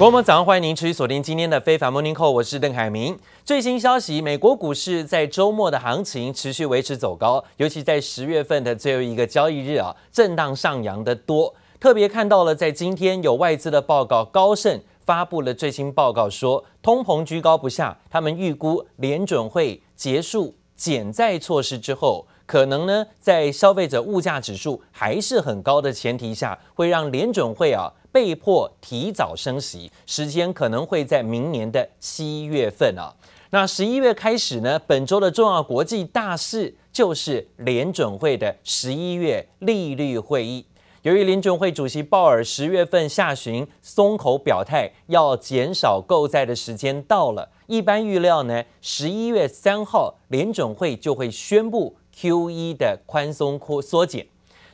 国母早上欢迎您持续锁定今天的非凡 Morning Call，我是邓凯明。最新消息，美国股市在周末的行情持续维持走高，尤其在十月份的最后一个交易日啊，震荡上扬的多。特别看到了，在今天有外资的报告，高盛发布了最新报告说，通膨居高不下，他们预估联准会结束减债措施之后，可能呢在消费者物价指数还是很高的前提下，会让联准会啊。被迫提早升息，时间可能会在明年的七月份啊。那十一月开始呢，本周的重要国际大事就是联准会的十一月利率会议。由于联准会主席鲍尔十月份下旬松口表态，要减少购债的时间到了，一般预料呢，十一月三号联准会就会宣布 QE 的宽松扩缩减。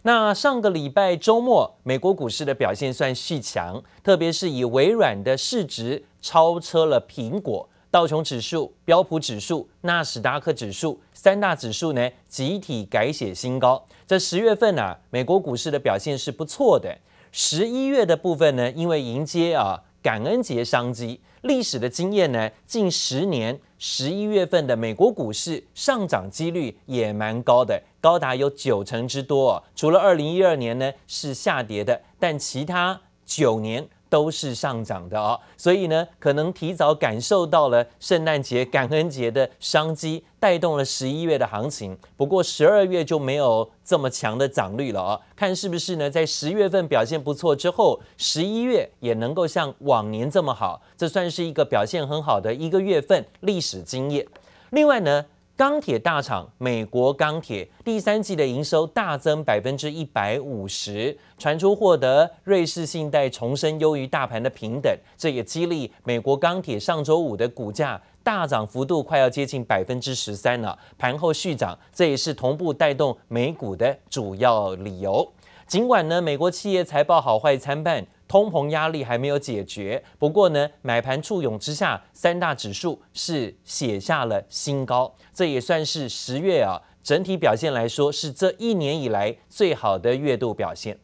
那上个礼拜周末，美国股市的表现算续强，特别是以微软的市值超车了苹果，道琼指数、标普指数、纳斯达克指数三大指数呢集体改写新高。这十月份啊，美国股市的表现是不错的。十一月的部分呢，因为迎接啊感恩节商机。历史的经验呢，近十年十一月份的美国股市上涨几率也蛮高的，高达有九成之多。除了二零一二年呢是下跌的，但其他九年。都是上涨的哦，所以呢，可能提早感受到了圣诞节、感恩节的商机，带动了十一月的行情。不过十二月就没有这么强的涨率了哦，看是不是呢？在十月份表现不错之后，十一月也能够像往年这么好，这算是一个表现很好的一个月份历史经验。另外呢，钢铁大厂美国钢铁第三季的营收大增百分之一百五十，传出获得瑞士信贷重申优于大盘的评等，这也激励美国钢铁上周五的股价大涨幅度快要接近百分之十三了，盘后续涨，这也是同步带动美股的主要理由。尽管呢，美国企业财报好坏参半。通膨压力还没有解决，不过呢，买盘簇拥之下，三大指数是写下了新高，这也算是十月啊整体表现来说是这一年以来最好的月度表现。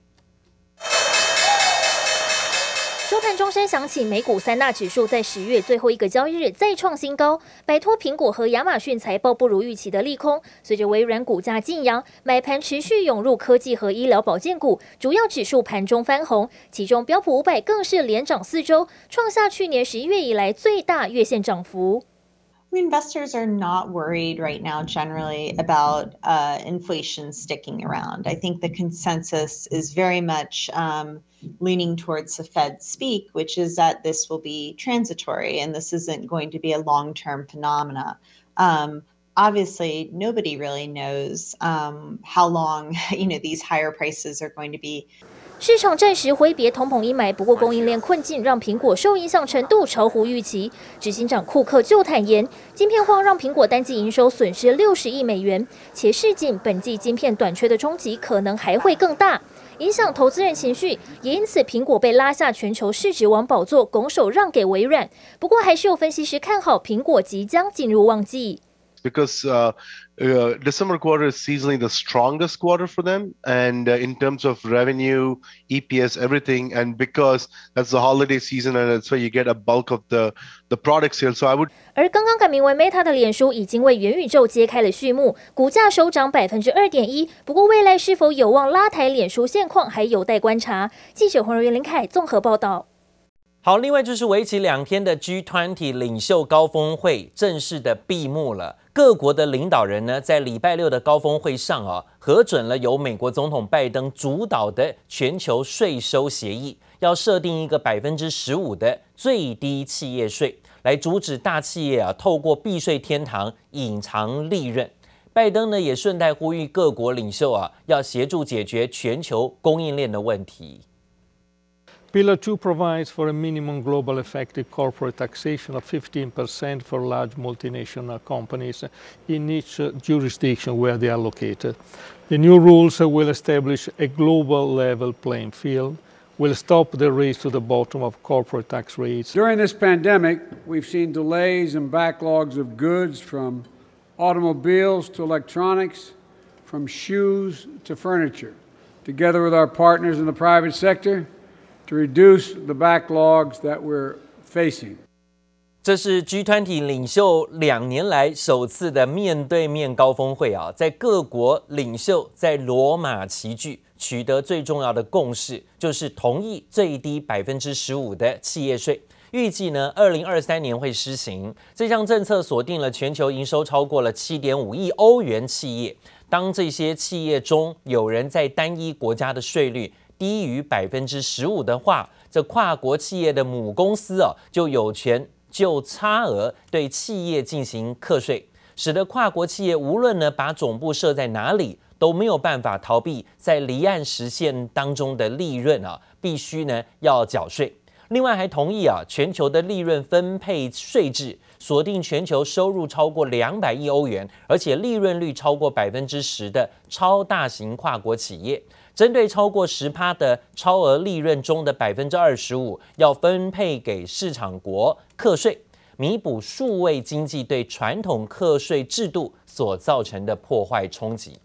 钟声响起，美股三大指数在十月最后一个交易日再创新高，摆脱苹果和亚马逊财报不如预期的利空。随着微软股价进扬，买盘持续涌入科技和医疗保健股，主要指数盘中翻红，其中标普五百更是连涨四周，创下去年十一月以来最大月线涨幅。Investors are not worried right now generally about uh, inflation sticking around. I think the consensus is very much um, leaning towards the Fed speak, which is that this will be transitory and this isn't going to be a long-term phenomena. Um, obviously, nobody really knows um, how long you know these higher prices are going to be. 市场暂时挥别通膨阴霾，不过供应链困境让苹果受影响程度超乎预期。执行长库克就坦言，晶片荒让苹果单季营收损失六十亿美元，且市井本季晶片短缺的冲击可能还会更大，影响投资人情绪。也因此，苹果被拉下全球市值王宝座，拱手让给微软。不过，还是有分析师看好苹果即将进入旺季。Because, uh Uh, December quarter is seasonally the strongest quarter for them, and uh, in terms of revenue, EPS, everything, and because that's the holiday season, and that's where you get a bulk of the the product sales. So I would. 而刚刚改名为 Meta 的脸书已经为元宇宙揭开了序幕，股价收涨百分之二点一。不过未来是否有望拉抬脸书现况，还有待观察。记者黄柔元、林凯综合报道。好，另外就是为期两天的 G20 领袖高峰会正式的闭幕了。各国的领导人呢，在礼拜六的高峰会上啊，核准了由美国总统拜登主导的全球税收协议，要设定一个百分之十五的最低企业税，来阻止大企业啊透过避税天堂隐藏利润。拜登呢，也顺带呼吁各国领袖啊，要协助解决全球供应链的问题。Pillar 2 provides for a minimum global effective corporate taxation of 15% for large multinational companies in each uh, jurisdiction where they are located. The new rules uh, will establish a global level playing field, will stop the race to the bottom of corporate tax rates. During this pandemic, we've seen delays and backlogs of goods from automobiles to electronics, from shoes to furniture. Together with our partners in the private sector, reduce the backlogs that we're facing. 这是 G20 领袖两年来首次的面对面高峰会啊，在各国领袖在罗马齐聚，取得最重要的共识，就是同意最低百分之十五的企业税。预计呢，二零二三年会施行。这项政策锁定了全球营收超过了七点五亿欧元企业。当这些企业中有人在单一国家的税率低于百分之十五的话，这跨国企业的母公司啊就有权。就差额对企业进行课税，使得跨国企业无论呢把总部设在哪里，都没有办法逃避在离岸实现当中的利润啊，必须呢要缴税。另外还同意啊，全球的利润分配税制，锁定全球收入超过两百亿欧元，而且利润率超过百分之十的超大型跨国企业。针对超过十趴的超额利润中的百分之二十五，要分配给市场国课税，弥补数位经济对传统课税制度所造成的破坏冲击。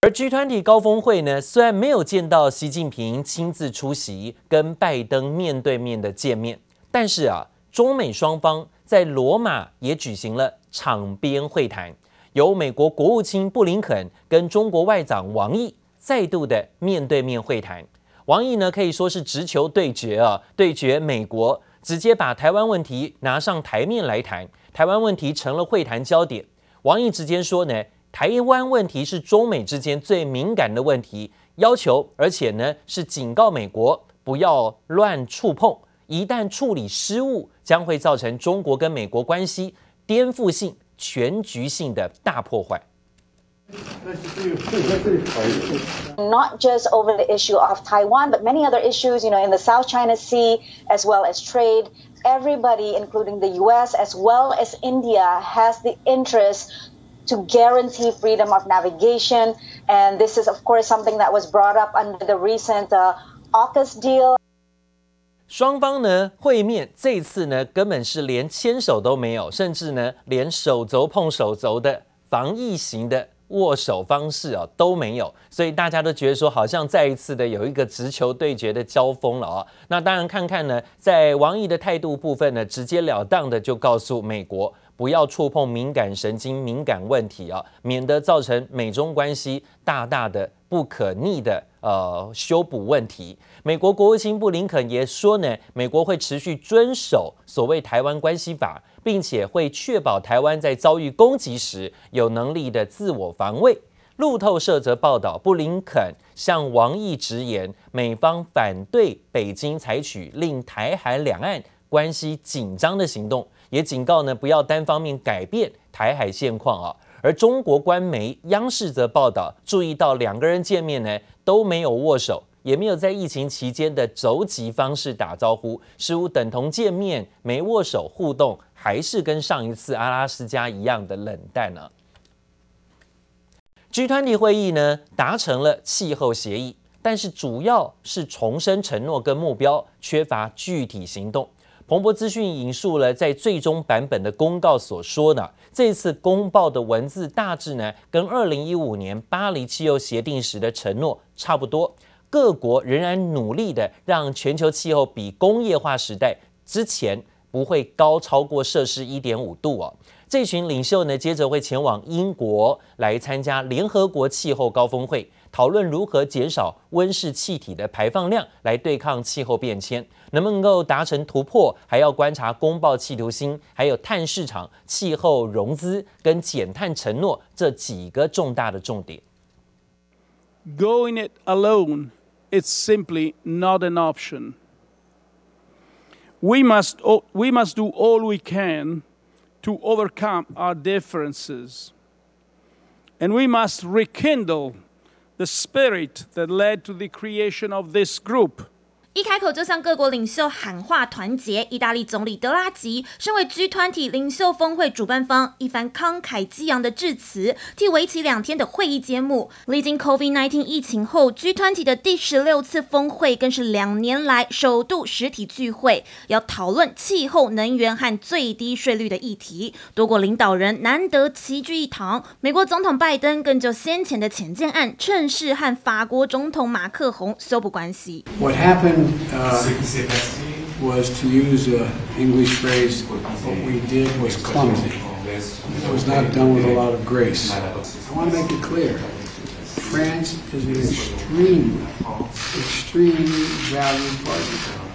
而 G 团体高峰会呢，虽然没有见到习近平亲自出席，跟拜登面对面的见面，但是啊，中美双方在罗马也举行了场边会谈。由美国国务卿布林肯跟中国外长王毅再度的面对面会谈，王毅呢可以说是直球对决啊，对决美国，直接把台湾问题拿上台面来谈，台湾问题成了会谈焦点。王毅直接说呢，台湾问题是中美之间最敏感的问题，要求而且呢是警告美国不要乱触碰，一旦处理失误，将会造成中国跟美国关系颠覆性。全局性的大破坏。Not just over the issue of Taiwan, but many other issues, you know, in the South China Sea, as well as trade. Everybody, including the U.S. as well as India, has the interest to guarantee freedom of navigation. And this is, of course, something that was brought up under the recent uh, AUKUS deal. 双方呢会面，这次呢根本是连牵手都没有，甚至呢连手肘碰手肘的防疫型的握手方式啊都没有，所以大家都觉得说好像再一次的有一个直球对决的交锋了啊。那当然看看呢，在王毅的态度部分呢，直截了当的就告诉美国不要触碰敏感神经、敏感问题啊，免得造成美中关系大大的不可逆的呃修补问题。美国国务卿布林肯也说呢，美国会持续遵守所谓台湾关系法，并且会确保台湾在遭遇攻击时有能力的自我防卫。路透社则报道，布林肯向王毅直言，美方反对北京采取令台海两岸关系紧张的行动，也警告呢不要单方面改变台海现况啊。而中国官媒央视则报道，注意到两个人见面呢都没有握手。也没有在疫情期间的肘击方式打招呼，似乎等同见面没握手互动，还是跟上一次阿拉斯加一样的冷淡呢、啊？G20 会议呢达成了气候协议，但是主要是重申承诺跟目标，缺乏具体行动。彭博资讯引述了在最终版本的公告所说呢，这次公报的文字大致呢跟二零一五年巴黎气候协定时的承诺差不多。各国仍然努力的让全球气候比工业化时代之前不会高超过摄氏一点五度哦。这群领袖呢，接着会前往英国来参加联合国气候高峰会，讨论如何减少温室气体的排放量来对抗气候变迁。能不能够达成突破，还要观察公报企图心，还有碳市场、气候融资跟减碳承诺这几个重大的重点。Going it alone. It's simply not an option. We must, we must do all we can to overcome our differences. And we must rekindle the spirit that led to the creation of this group. 一开口就向各国领袖喊话团结。意大利总理德拉吉身为 G20 领袖峰会主办方，一番慷慨激昂的致辞，替为期两天的会议揭幕。历经 COVID-19 疫情后，G20 的第十六次峰会更是两年来首度实体聚会，要讨论气候、能源和最低税率的议题。多国领导人难得齐聚一堂，美国总统拜登更就先前的潜舰案，趁势和法国总统马克宏修补关系。What happened? Uh, was to use an English phrase, what we did was clumsy. It was not done with a lot of grace. I want to make it clear. France is an extreme, extremely valued partner.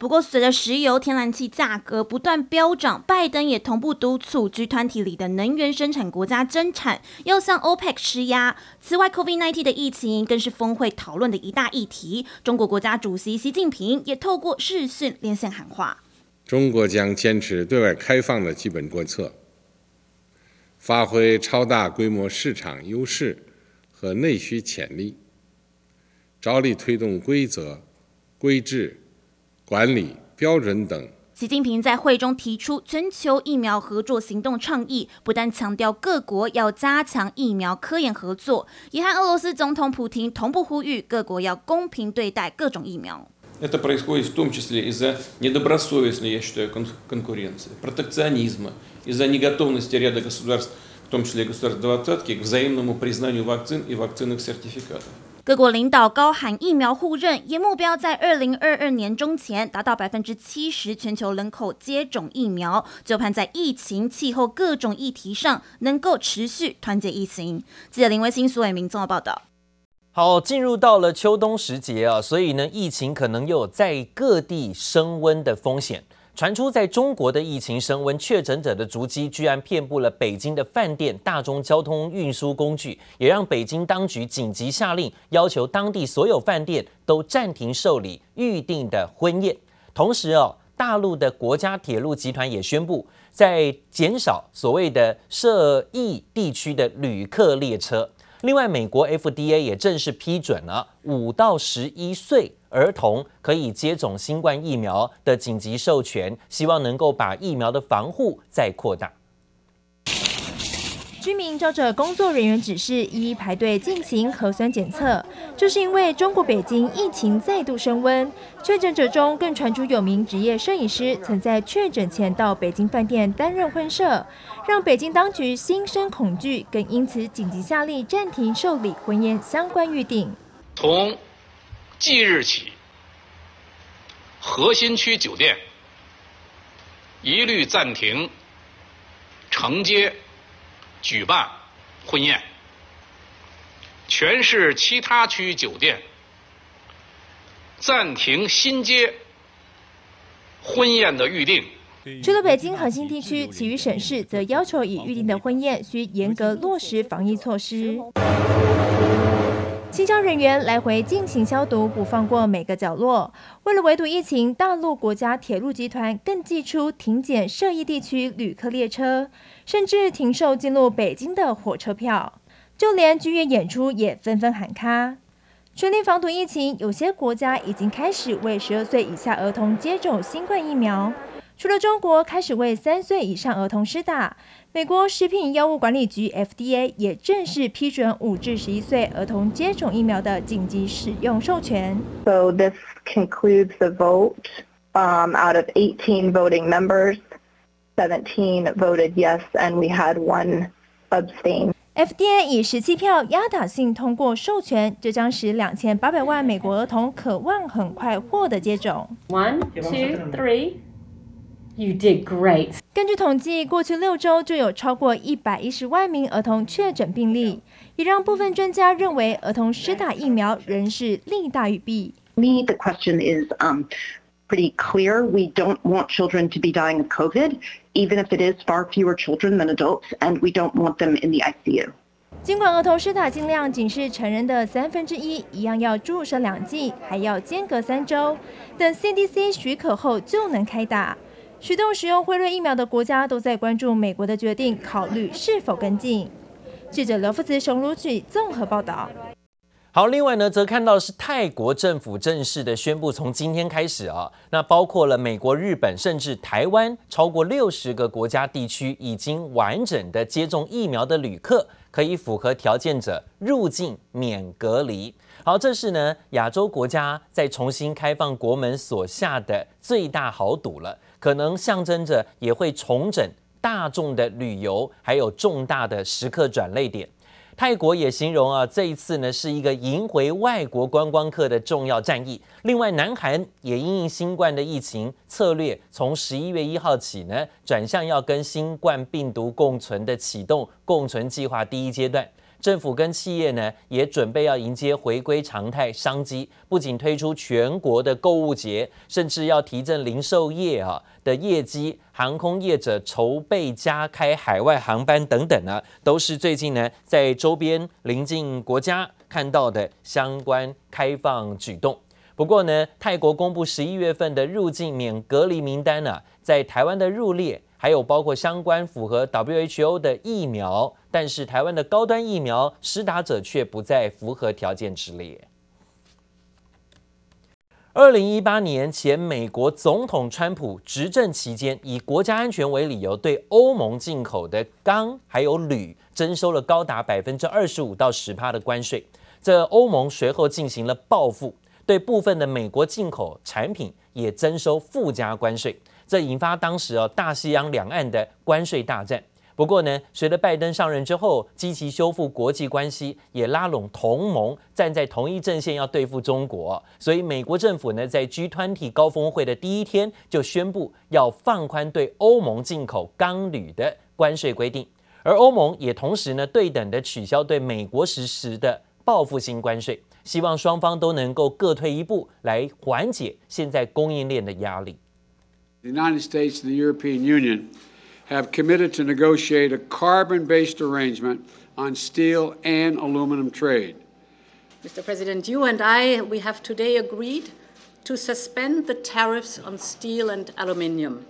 不过，随着石油、天然气价格不断飙涨，拜登也同步督促 G 团体里的能源生产国家增产，要向 OPEC 施压。此外，COVID-19 的疫情更是峰会讨论的一大议题。中国国家主席习近平也透过视讯连线喊话：中国将坚持对外开放的基本国策，发挥超大规模市场优势和内需潜力，着力推动规则、规制。管理标准等。习近平在会中提出全球疫苗合作行动倡议，不但强调各国要加强疫苗科研合作，也和俄罗斯总统普丁同步呼吁各国要公平对待各种疫苗。各国领导高喊疫苗互认，也目标在二零二二年中前达到百分之七十全球人口接种疫苗，就盼在疫情、气候各种议题上能够持续团结一心。记者林威新、苏伟明综合报道。好，进入到了秋冬时节啊，所以呢，疫情可能又有在各地升温的风险。传出在中国的疫情升温，确诊者的足迹居然遍布了北京的饭店、大众交通运输工具，也让北京当局紧急下令，要求当地所有饭店都暂停受理预定的婚宴。同时哦，大陆的国家铁路集团也宣布，在减少所谓的涉疫地区的旅客列车。另外，美国 FDA 也正式批准了五到十一岁儿童可以接种新冠疫苗的紧急授权，希望能够把疫苗的防护再扩大。居民照着工作人员指示，一一排队进行核酸检测。就是因为中国北京疫情再度升温，确诊者中更传出有名职业摄影师曾在确诊前到北京饭店担任婚摄，让北京当局心生恐惧，更因此紧急下令暂停受理婚宴相关预定。从即日起，核心区酒店一律暂停承接。举办婚宴，全市其他区酒店暂停新接婚宴的预定。除了北京核心地区，其余省市则要求已预定的婚宴需严格落实防疫措施。清消人员来回进行消毒，不放过每个角落。为了围堵疫情，大陆国家铁路集团更祭出停检涉疫地区旅客列车，甚至停售进入北京的火车票。就连剧院演出也纷纷喊卡。全力防堵疫情，有些国家已经开始为十二岁以下儿童接种新冠疫苗。除了中国开始为三岁以上儿童施打，美国食品药物管理局 FDA 也正式批准五至十一岁儿童接种疫苗的紧急使用授权。So this concludes the vote. Um, out of 18 voting members, 17 voted yes, and we had one abstain. FDA 以十七票压倒性通过授权，这将使两千八百万美国儿童渴望很快获得接种。One, two, three. You did great. 根据统计，过去六周就有超过一百一十万名儿童确诊病例，也让部分专家认为儿童施打疫苗仍是利大于弊。Me, the question is um pretty clear. We don't want children to be dying of COVID, even if it is far fewer children than adults, and we don't want them in the ICU. 尽管儿童施打剂量仅是成人的三分之一，一样要注射两剂，还要间隔三周，等 CDC 许可后就能开打。许多使用辉瑞疫苗的国家都在关注美国的决定，考虑是否跟进。记者刘福慈、熊如举综合报道。好，另外呢，则看到是泰国政府正式的宣布，从今天开始啊，那包括了美国、日本，甚至台湾，超过六十个国家地区已经完整的接种疫苗的旅客，可以符合条件者入境免隔离。好，这是呢亚洲国家在重新开放国门所下的最大豪赌了，可能象征着也会重整大众的旅游，还有重大的时刻转泪点。泰国也形容啊，这一次呢是一个赢回外国观光客的重要战役。另外，南韩也因应新冠的疫情策略，从十一月一号起呢，转向要跟新冠病毒共存的启动共存计划第一阶段。政府跟企业呢，也准备要迎接回归常态商机，不仅推出全国的购物节，甚至要提振零售业啊的业绩，航空业者筹备加开海外航班等等呢，都是最近呢在周边邻近国家看到的相关开放举动。不过呢，泰国公布十一月份的入境免隔离名单呢，在台湾的入列。还有包括相关符合 WHO 的疫苗，但是台湾的高端疫苗施打者却不在符合条件之列。二零一八年前，美国总统川普执政期间，以国家安全为理由，对欧盟进口的钢还有铝征收了高达百分之二十五到十趴的关税。这欧盟随后进行了报复，对部分的美国进口产品也征收附加关税。这引发当时哦大西洋两岸的关税大战。不过呢，随着拜登上任之后，积极修复国际关系，也拉拢同盟，站在同一阵线要对付中国。所以美国政府呢，在 G20 高峰会的第一天就宣布要放宽对欧盟进口钢铝的关税规定，而欧盟也同时呢对等的取消对美国实施的报复性关税，希望双方都能够各退一步，来缓解现在供应链的压力。The United States and the European Union have committed to negotiate a carbon-based arrangement on steel and aluminum trade. Mr. President, you and I, we have today agreed to suspend the tariffs on steel and aluminium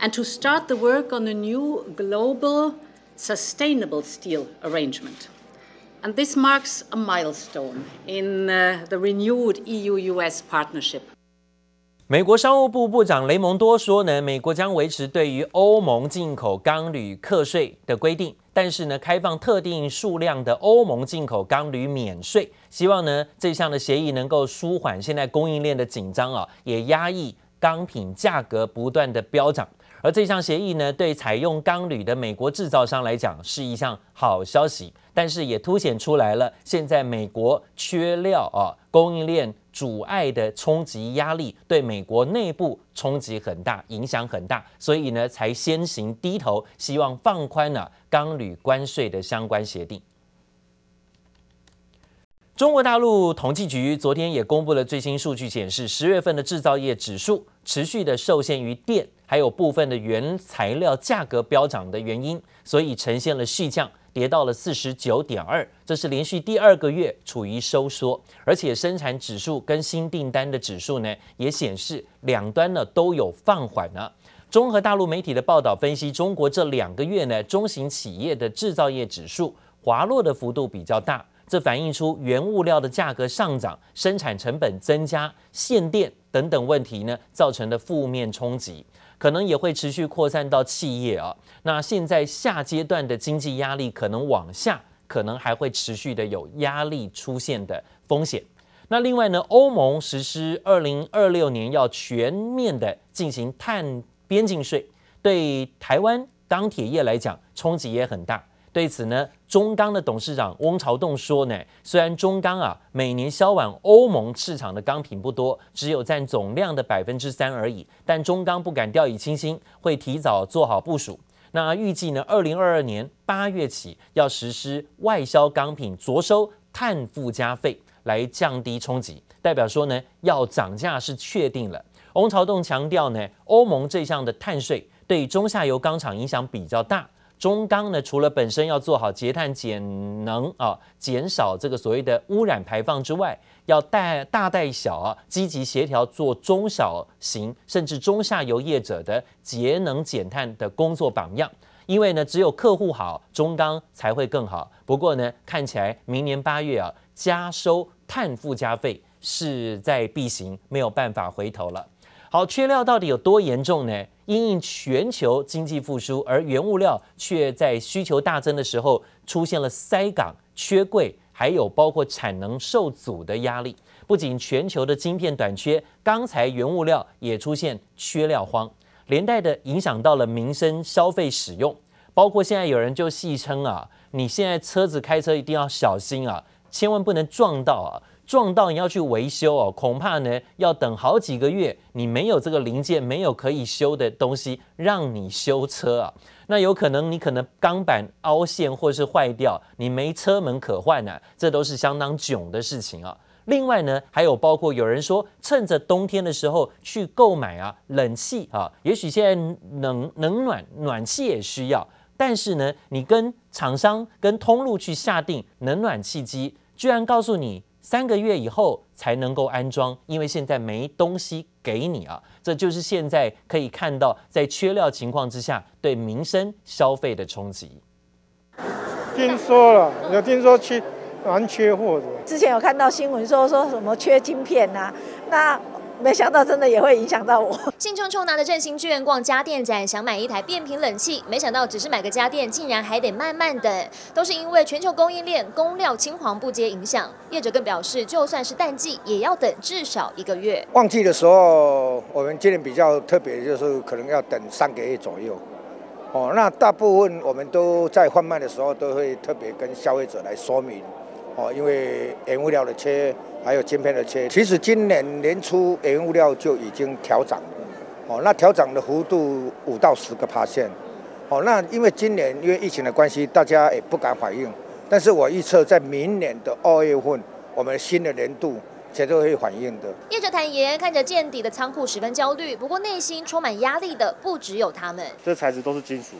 and to start the work on a new global sustainable steel arrangement. And this marks a milestone in uh, the renewed EU-US partnership. 美国商务部部长雷蒙多说呢，美国将维持对于欧盟进口钢铝课税的规定，但是呢，开放特定数量的欧盟进口钢铝免税，希望呢这项的协议能够舒缓现在供应链的紧张啊，也压抑钢品价格不断的飙涨。而这项协议呢，对采用钢铝的美国制造商来讲是一项好消息，但是也凸显出来了现在美国缺料啊，供应链。阻碍的冲击压力对美国内部冲击很大，影响很大，所以呢才先行低头，希望放宽了钢铝关税的相关协定。中国大陆统计局昨天也公布了最新数据，显示十月份的制造业指数持续的受限于电，还有部分的原材料价格飙涨的原因，所以呈现了续降。跌到了四十九点二，这是连续第二个月处于收缩，而且生产指数跟新订单的指数呢，也显示两端呢都有放缓了。综合大陆媒体的报道分析，中国这两个月呢，中型企业的制造业指数滑落的幅度比较大，这反映出原物料的价格上涨、生产成本增加、限电等等问题呢，造成的负面冲击。可能也会持续扩散到企业啊。那现在下阶段的经济压力可能往下，可能还会持续的有压力出现的风险。那另外呢，欧盟实施二零二六年要全面的进行碳边境税，对台湾钢铁业来讲冲击也很大。对此呢，中钢的董事长翁朝栋说呢，虽然中钢啊每年销往欧盟市场的钢品不多，只有占总量的百分之三而已，但中钢不敢掉以轻心，会提早做好部署。那预计呢，二零二二年八月起要实施外销钢品酌收碳附加费，来降低冲击。代表说呢，要涨价是确定了。翁朝栋强调呢，欧盟这项的碳税对中下游钢厂影响比较大。中钢呢，除了本身要做好节碳减能啊，减少这个所谓的污染排放之外，要带大带小啊，积极协调做中小型甚至中下游业者的节能减碳的工作榜样。因为呢，只有客户好，中钢才会更好。不过呢，看起来明年八月啊，加收碳附加费势在必行，没有办法回头了。好，缺料到底有多严重呢？因应全球经济复苏，而原物料却在需求大增的时候出现了塞港、缺柜，还有包括产能受阻的压力。不仅全球的晶片短缺，钢材原物料也出现缺料荒，连带的影响到了民生消费使用。包括现在有人就戏称啊，你现在车子开车一定要小心啊，千万不能撞到啊。撞到你要去维修哦，恐怕呢要等好几个月，你没有这个零件，没有可以修的东西让你修车啊，那有可能你可能钢板凹陷或是坏掉，你没车门可换呢、这都是相当囧的事情啊。另外呢，还有包括有人说趁着冬天的时候去购买啊冷气啊，也许现在冷冷暖暖气也需要，但是呢，你跟厂商跟通路去下定冷暖气机，居然告诉你。三个月以后才能够安装，因为现在没东西给你啊！这就是现在可以看到，在缺料情况之下，对民生消费的冲击。听说了，有听说缺蛮缺货的。之前有看到新闻说说什么缺晶片呐、啊，那。没想到真的也会影响到我。兴冲冲拿着振兴券逛家电展，想买一台变频冷气，没想到只是买个家电，竟然还得慢慢等。都是因为全球供应链供料青黄不接影响。业者更表示，就算是淡季，也要等至少一个月。旺季的时候，我们今年比较特别，就是可能要等三个月左右。哦，那大部分我们都在贩卖的时候，都会特别跟消费者来说明。哦，因为原物料的缺，还有晶片的缺，其实今年年初原物料就已经调涨了。哦，那调涨的幅度五到十个 percent。哦，那因为今年因为疫情的关系，大家也不敢反应。但是我预测在明年的二月份，我们新的年度绝对会反应的。业者坦言，看着见底的仓库十分焦虑，不过内心充满压力的不只有他们。这材质都是金属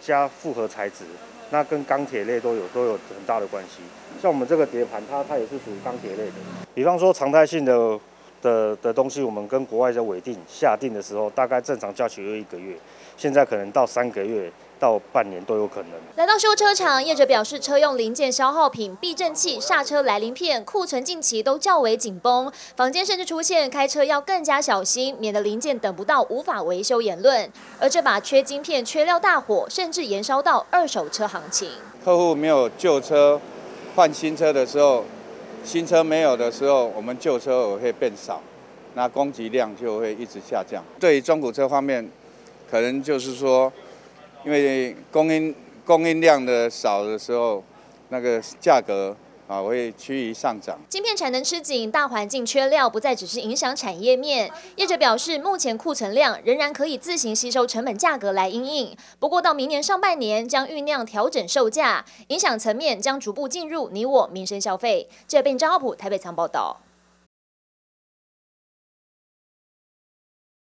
加复合材质。那跟钢铁类都有都有很大的关系，像我们这个碟盘，它它也是属于钢铁类的。比方说常态性的的的东西，我们跟国外的委定下定的时候，大概正常价期约一个月，现在可能到三个月到半年都有可能。来到修车厂，业者表示，车用零件消耗品、避震器、刹车来临片库存近期都较为紧绷，房间甚至出现开车要更加小心，免得零件等不到无法维修言论。而这把缺晶片、缺料大火，甚至延烧到二手车行情。客户没有旧车换新车的时候，新车没有的时候，我们旧车会变少，那供给量就会一直下降。对于中古车方面，可能就是说。因为供应供应量的少的时候，那个价格啊会趋于上涨。晶片产能吃紧，大环境缺料不再只是影响产业面。业者表示，目前库存量仍然可以自行吸收成本价格来应应。不过到明年上半年将酝酿调整售价，影响层面将逐步进入你我民生消费。这边张浩普台北仓报道。